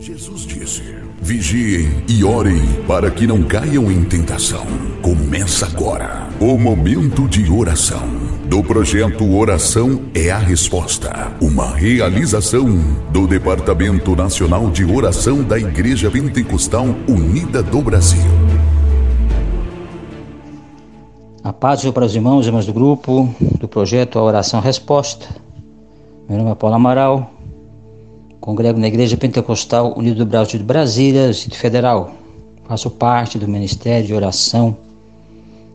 Jesus disse: Vigiem e orem para que não caiam em tentação. Começa agora o momento de oração do projeto Oração é a Resposta, uma realização do Departamento Nacional de Oração da Igreja Pentecostal Unida do Brasil. A paz para os irmãos e irmãs do grupo do projeto A Oração Resposta. Meu nome é Paulo Amaral, congrego na Igreja Pentecostal Unido do Brasil de Brasília, Distrito Federal. Faço parte do Ministério de Oração.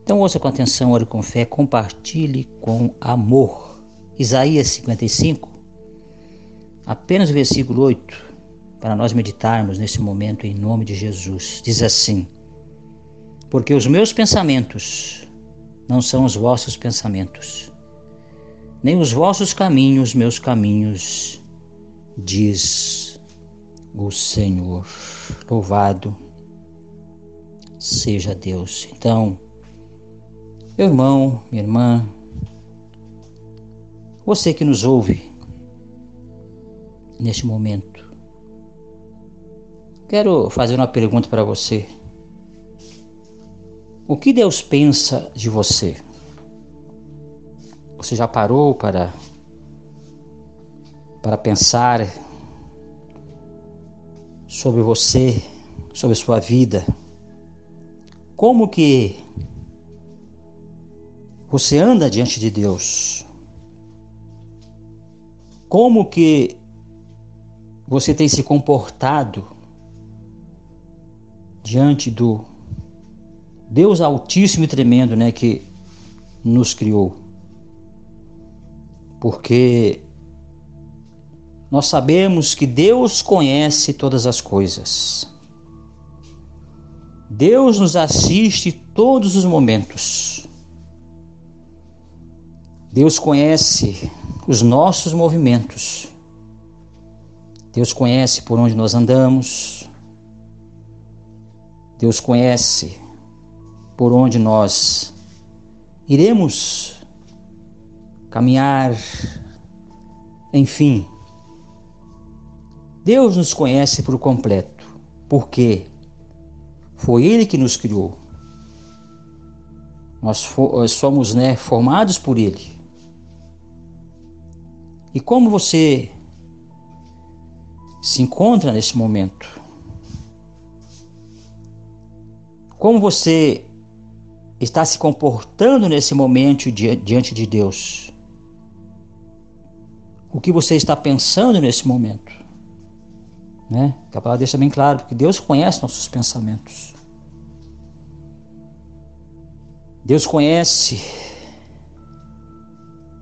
Então ouça com atenção, ore com fé, compartilhe com amor. Isaías 55, apenas o versículo 8, para nós meditarmos nesse momento em nome de Jesus. Diz assim: Porque os meus pensamentos não são os vossos pensamentos, nem os vossos caminhos, meus caminhos, diz o Senhor. Louvado seja Deus. Então, meu irmão, minha irmã, você que nos ouve neste momento, quero fazer uma pergunta para você. O que Deus pensa de você? Você já parou para para pensar sobre você, sobre sua vida? Como que você anda diante de Deus? Como que você tem se comportado diante do Deus Altíssimo e Tremendo, né, que nos criou. Porque nós sabemos que Deus conhece todas as coisas. Deus nos assiste todos os momentos. Deus conhece os nossos movimentos. Deus conhece por onde nós andamos. Deus conhece por onde nós iremos caminhar, enfim. Deus nos conhece por completo, porque foi Ele que nos criou. Nós somos né, formados por Ele. E como você se encontra nesse momento? Como você está se comportando nesse momento diante de Deus? O que você está pensando nesse momento? Né? Que a palavra deixa bem claro, porque Deus conhece nossos pensamentos. Deus conhece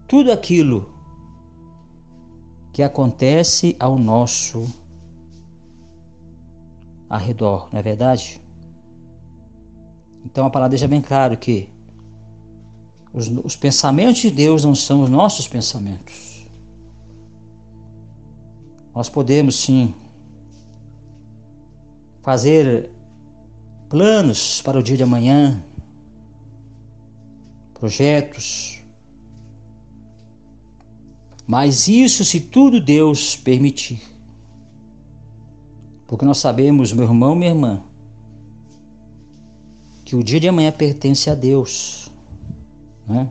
tudo aquilo que acontece ao nosso arredor, não é verdade? Então a palavra deixa bem claro que os, os pensamentos de Deus não são os nossos pensamentos. Nós podemos sim fazer planos para o dia de amanhã, projetos, mas isso se tudo Deus permitir. Porque nós sabemos, meu irmão, minha irmã, que o dia de amanhã pertence a Deus. Né?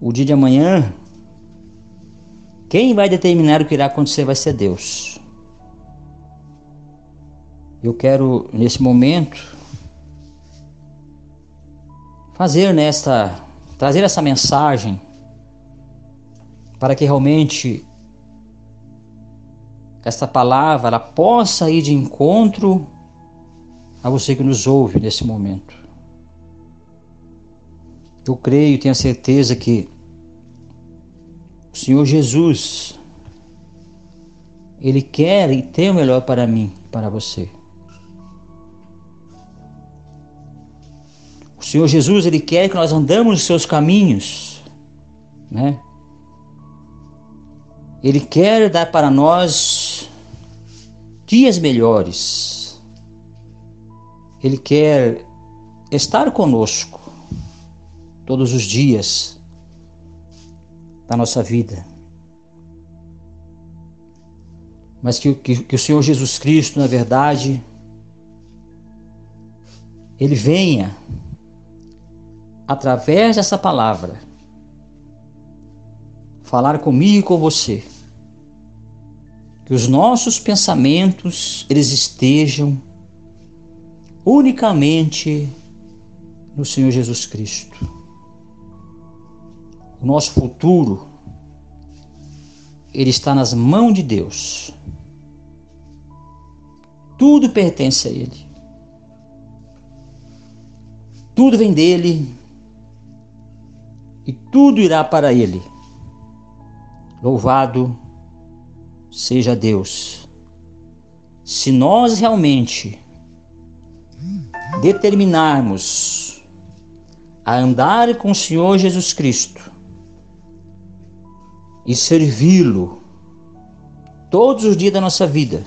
O dia de amanhã, quem vai determinar o que irá acontecer vai ser Deus. Eu quero, nesse momento, fazer nesta, trazer essa mensagem para que realmente esta palavra ela possa ir de encontro a você que nos ouve nesse momento. Eu creio tenho certeza que o Senhor Jesus, Ele quer e tem o melhor para mim, para você. Senhor Jesus, Ele quer que nós andamos nos seus caminhos, né? Ele quer dar para nós dias melhores, ele quer estar conosco todos os dias da nossa vida. mas que, que, que o Senhor Jesus Cristo, na verdade, Ele venha, através dessa palavra, falar comigo e com você. Que os nossos pensamentos, eles estejam unicamente no Senhor Jesus Cristo. O nosso futuro ele está nas mãos de Deus. Tudo pertence a Ele. Tudo vem dele e tudo irá para Ele. Louvado seja Deus. Se nós realmente determinarmos a andar com o Senhor Jesus Cristo, e servi-lo todos os dias da nossa vida,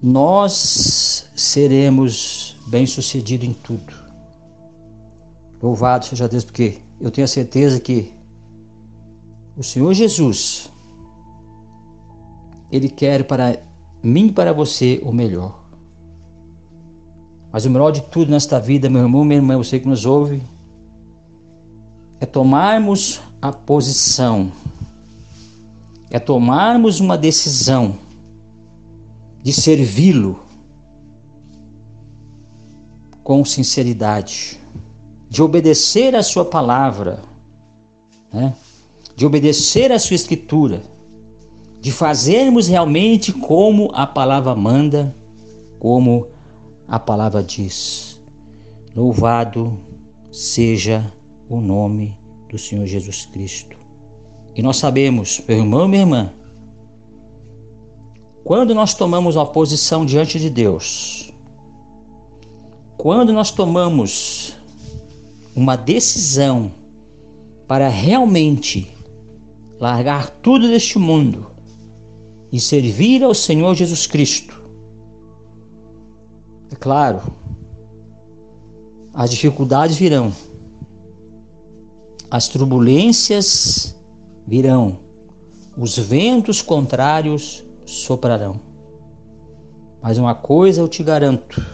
nós seremos bem-sucedidos em tudo. Louvado seja Deus, porque eu tenho a certeza que o Senhor Jesus, Ele quer para mim e para você o melhor. Mas o melhor de tudo nesta vida, meu irmão, minha irmã, você que nos ouve, é tomarmos a posição, é tomarmos uma decisão de servi-lo com sinceridade, de obedecer a sua palavra, né? de obedecer a sua escritura, de fazermos realmente como a palavra manda, como a palavra diz. Louvado seja o nome do Senhor Jesus Cristo. E nós sabemos, meu irmão minha irmã, quando nós tomamos uma posição diante de Deus, quando nós tomamos uma decisão para realmente largar tudo deste mundo e servir ao Senhor Jesus Cristo, é claro, as dificuldades virão as turbulências virão, os ventos contrários soprarão. Mas uma coisa eu te garanto,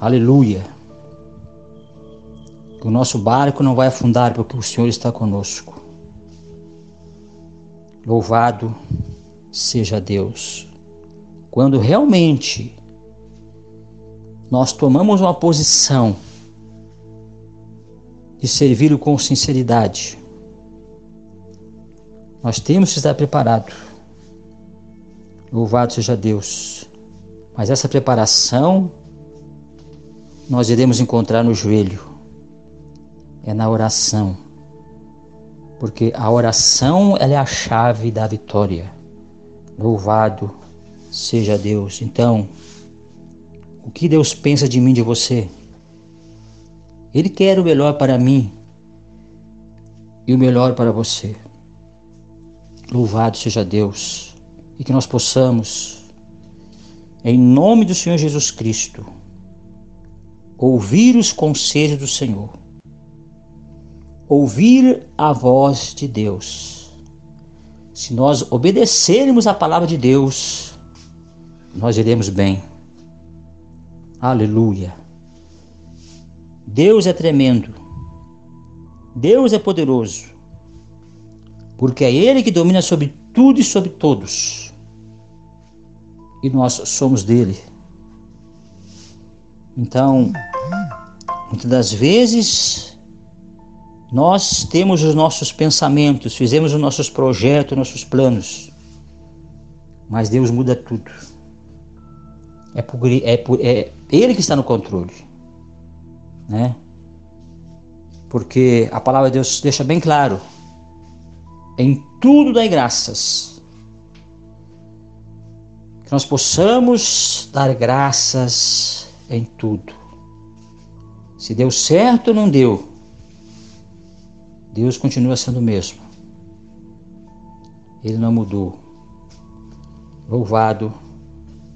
aleluia, o nosso barco não vai afundar porque o Senhor está conosco. Louvado seja Deus. Quando realmente nós tomamos uma posição de servi-lo com sinceridade. Nós temos que estar preparados. Louvado seja Deus. Mas essa preparação nós iremos encontrar no joelho. É na oração. Porque a oração ela é a chave da vitória. Louvado seja Deus. Então, o que Deus pensa de mim, de você? Ele quer o melhor para mim e o melhor para você. Louvado seja Deus e que nós possamos, em nome do Senhor Jesus Cristo, ouvir os conselhos do Senhor, ouvir a voz de Deus. Se nós obedecermos a palavra de Deus, nós iremos bem. Aleluia. Deus é tremendo. Deus é poderoso. Porque é Ele que domina sobre tudo e sobre todos. E nós somos dele. Então, muitas das vezes, nós temos os nossos pensamentos, fizemos os nossos projetos, nossos planos. Mas Deus muda tudo. É, por, é, por, é Ele que está no controle né? Porque a palavra de Deus deixa bem claro: em tudo dai graças. Que nós possamos dar graças em tudo. Se deu certo ou não deu, Deus continua sendo o mesmo. Ele não mudou. Louvado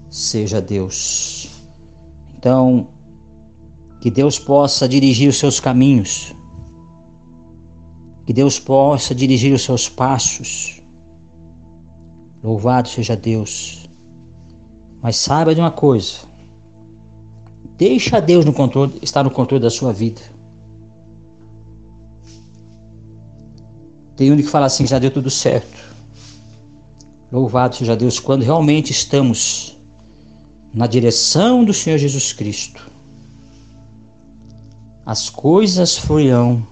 seja Deus. Então, que Deus possa dirigir os seus caminhos. Que Deus possa dirigir os seus passos. Louvado seja Deus. Mas saiba de uma coisa. Deixa Deus no controle, estar no controle da sua vida. Tem um que fala assim, já deu tudo certo. Louvado seja Deus quando realmente estamos na direção do Senhor Jesus Cristo. As coisas fluirão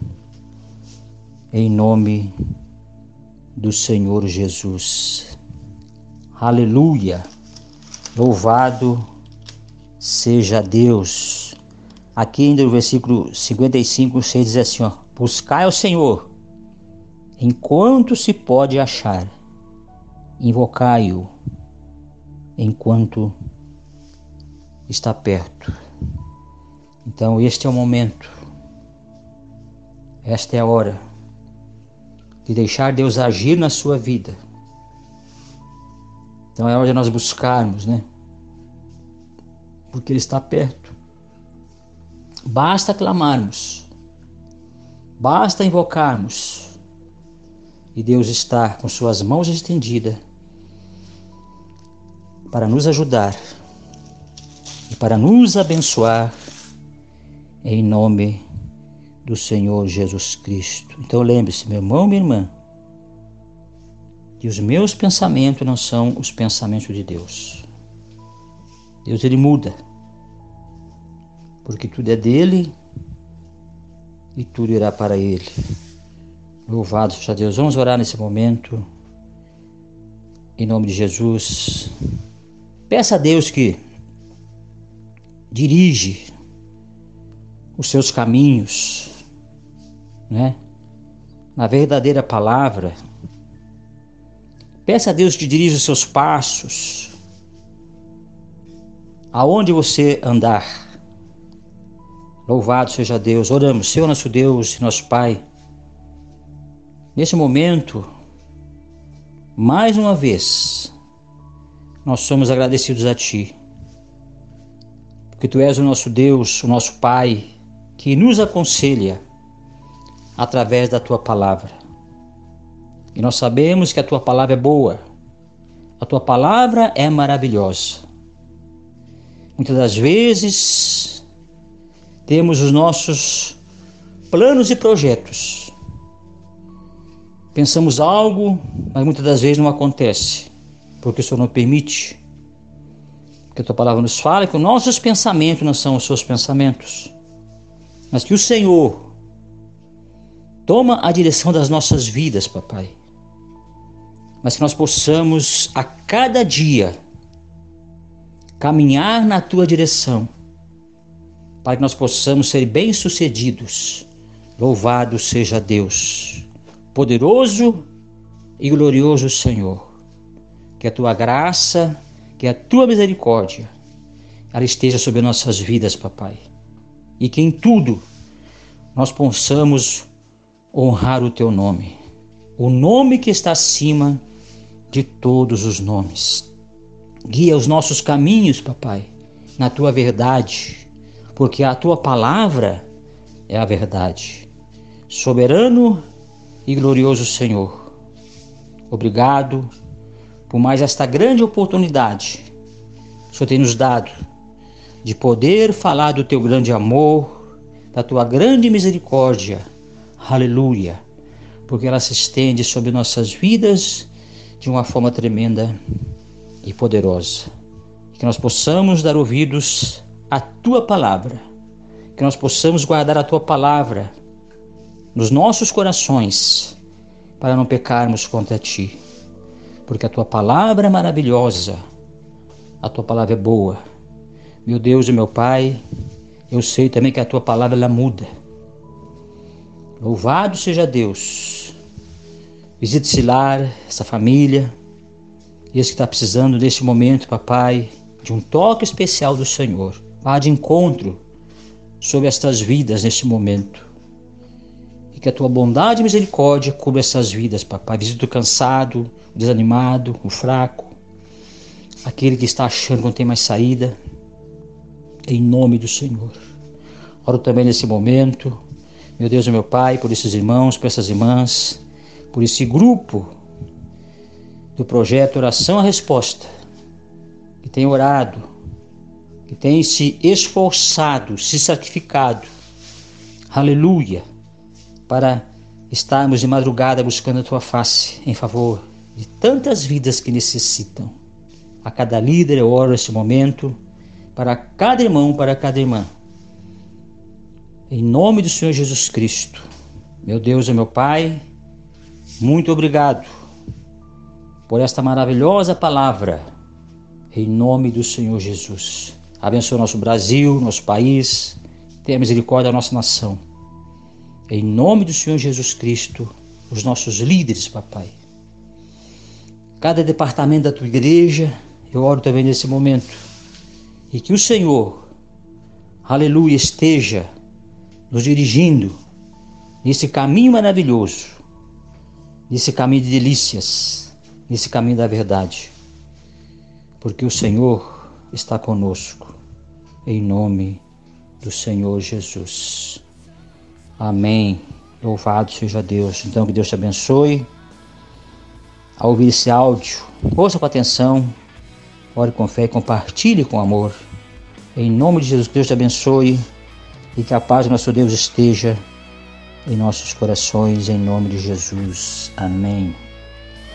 em nome do Senhor Jesus. Aleluia! Louvado seja Deus. Aqui ainda no versículo 55, 6 diz assim: ó, Buscai ao Senhor enquanto se pode achar, invocai-o enquanto está perto. Então, este é o momento, esta é a hora de deixar Deus agir na sua vida. Então, é hora de nós buscarmos, né? Porque Ele está perto. Basta clamarmos, basta invocarmos e Deus está com suas mãos estendidas para nos ajudar e para nos abençoar em nome do Senhor Jesus Cristo. Então lembre-se, meu irmão, minha irmã, que os meus pensamentos não são os pensamentos de Deus. Deus ele muda, porque tudo é dele e tudo irá para ele. Louvado seja Deus. Vamos orar nesse momento. Em nome de Jesus. Peça a Deus que dirige os seus caminhos, né? Na verdadeira palavra. Peça a Deus que dirija os seus passos. Aonde você andar. Louvado seja Deus. Oramos, Senhor nosso Deus nosso Pai. Nesse momento, mais uma vez, nós somos agradecidos a Ti, porque Tu és o nosso Deus, o nosso Pai, que nos aconselha através da Tua palavra. E nós sabemos que a Tua palavra é boa, a Tua palavra é maravilhosa. Muitas das vezes, temos os nossos planos e projetos Pensamos algo, mas muitas das vezes não acontece, porque o Senhor não permite. Porque a tua palavra nos fala que os nossos pensamentos não são os seus pensamentos, mas que o Senhor toma a direção das nossas vidas, papai. Mas que nós possamos a cada dia caminhar na tua direção, para que nós possamos ser bem-sucedidos. Louvado seja Deus poderoso e glorioso Senhor. Que a tua graça, que a tua misericórdia, ela esteja sobre nossas vidas, papai. E que em tudo nós possamos honrar o teu nome, o nome que está acima de todos os nomes. Guia os nossos caminhos, papai, na tua verdade, porque a tua palavra é a verdade. Soberano e glorioso Senhor. Obrigado por mais esta grande oportunidade que o Senhor tem nos dado de poder falar do teu grande amor, da tua grande misericórdia. Aleluia. Porque ela se estende sobre nossas vidas de uma forma tremenda e poderosa. Que nós possamos dar ouvidos à tua palavra, que nós possamos guardar a tua palavra nos nossos corações para não pecarmos contra ti. Porque a tua palavra é maravilhosa, a tua palavra é boa. Meu Deus e meu Pai, eu sei também que a tua palavra ela muda. Louvado seja Deus. Visite esse lar, essa família, esse que está precisando neste momento, papai, de um toque especial do Senhor. Vá de encontro sobre estas vidas neste momento que a tua bondade e misericórdia cubra essas vidas, papai. Visita o cansado, o desanimado, o fraco, aquele que está achando que não tem mais saída. Em nome do Senhor. Oro também nesse momento, meu Deus e meu Pai, por esses irmãos, por essas irmãs, por esse grupo do projeto Oração à Resposta, que tem orado, que tem se esforçado, se sacrificado, aleluia, para estarmos de madrugada buscando a tua face em favor de tantas vidas que necessitam. A cada líder eu oro esse momento, para cada irmão, para cada irmã. Em nome do Senhor Jesus Cristo, meu Deus e meu Pai, muito obrigado por esta maravilhosa palavra, em nome do Senhor Jesus. Abençoa nosso Brasil, nosso país, tenha misericórdia da nossa nação. Em nome do Senhor Jesus Cristo, os nossos líderes, papai. Cada departamento da tua igreja, eu oro também nesse momento. E que o Senhor, aleluia, esteja nos dirigindo nesse caminho maravilhoso, nesse caminho de delícias, nesse caminho da verdade. Porque o Senhor está conosco, em nome do Senhor Jesus. Amém. Louvado seja Deus. Então, que Deus te abençoe. Ao ouvir esse áudio, ouça com atenção, ore com fé e compartilhe com amor. Em nome de Jesus, Deus te abençoe e que a paz do nosso Deus esteja em nossos corações, em nome de Jesus. Amém.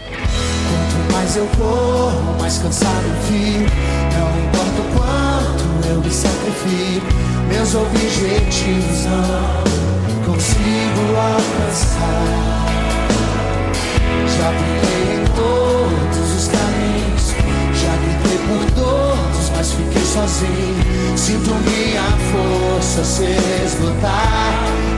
Quanto mais eu corro, mais cansado fico. Não importa o quanto eu me sacrifico, meus objetivos não consigo alcançar. Já briguei em todos os caminhos, já gritei por todos, mas fiquei sozinho. Sinto minha força se esgotar.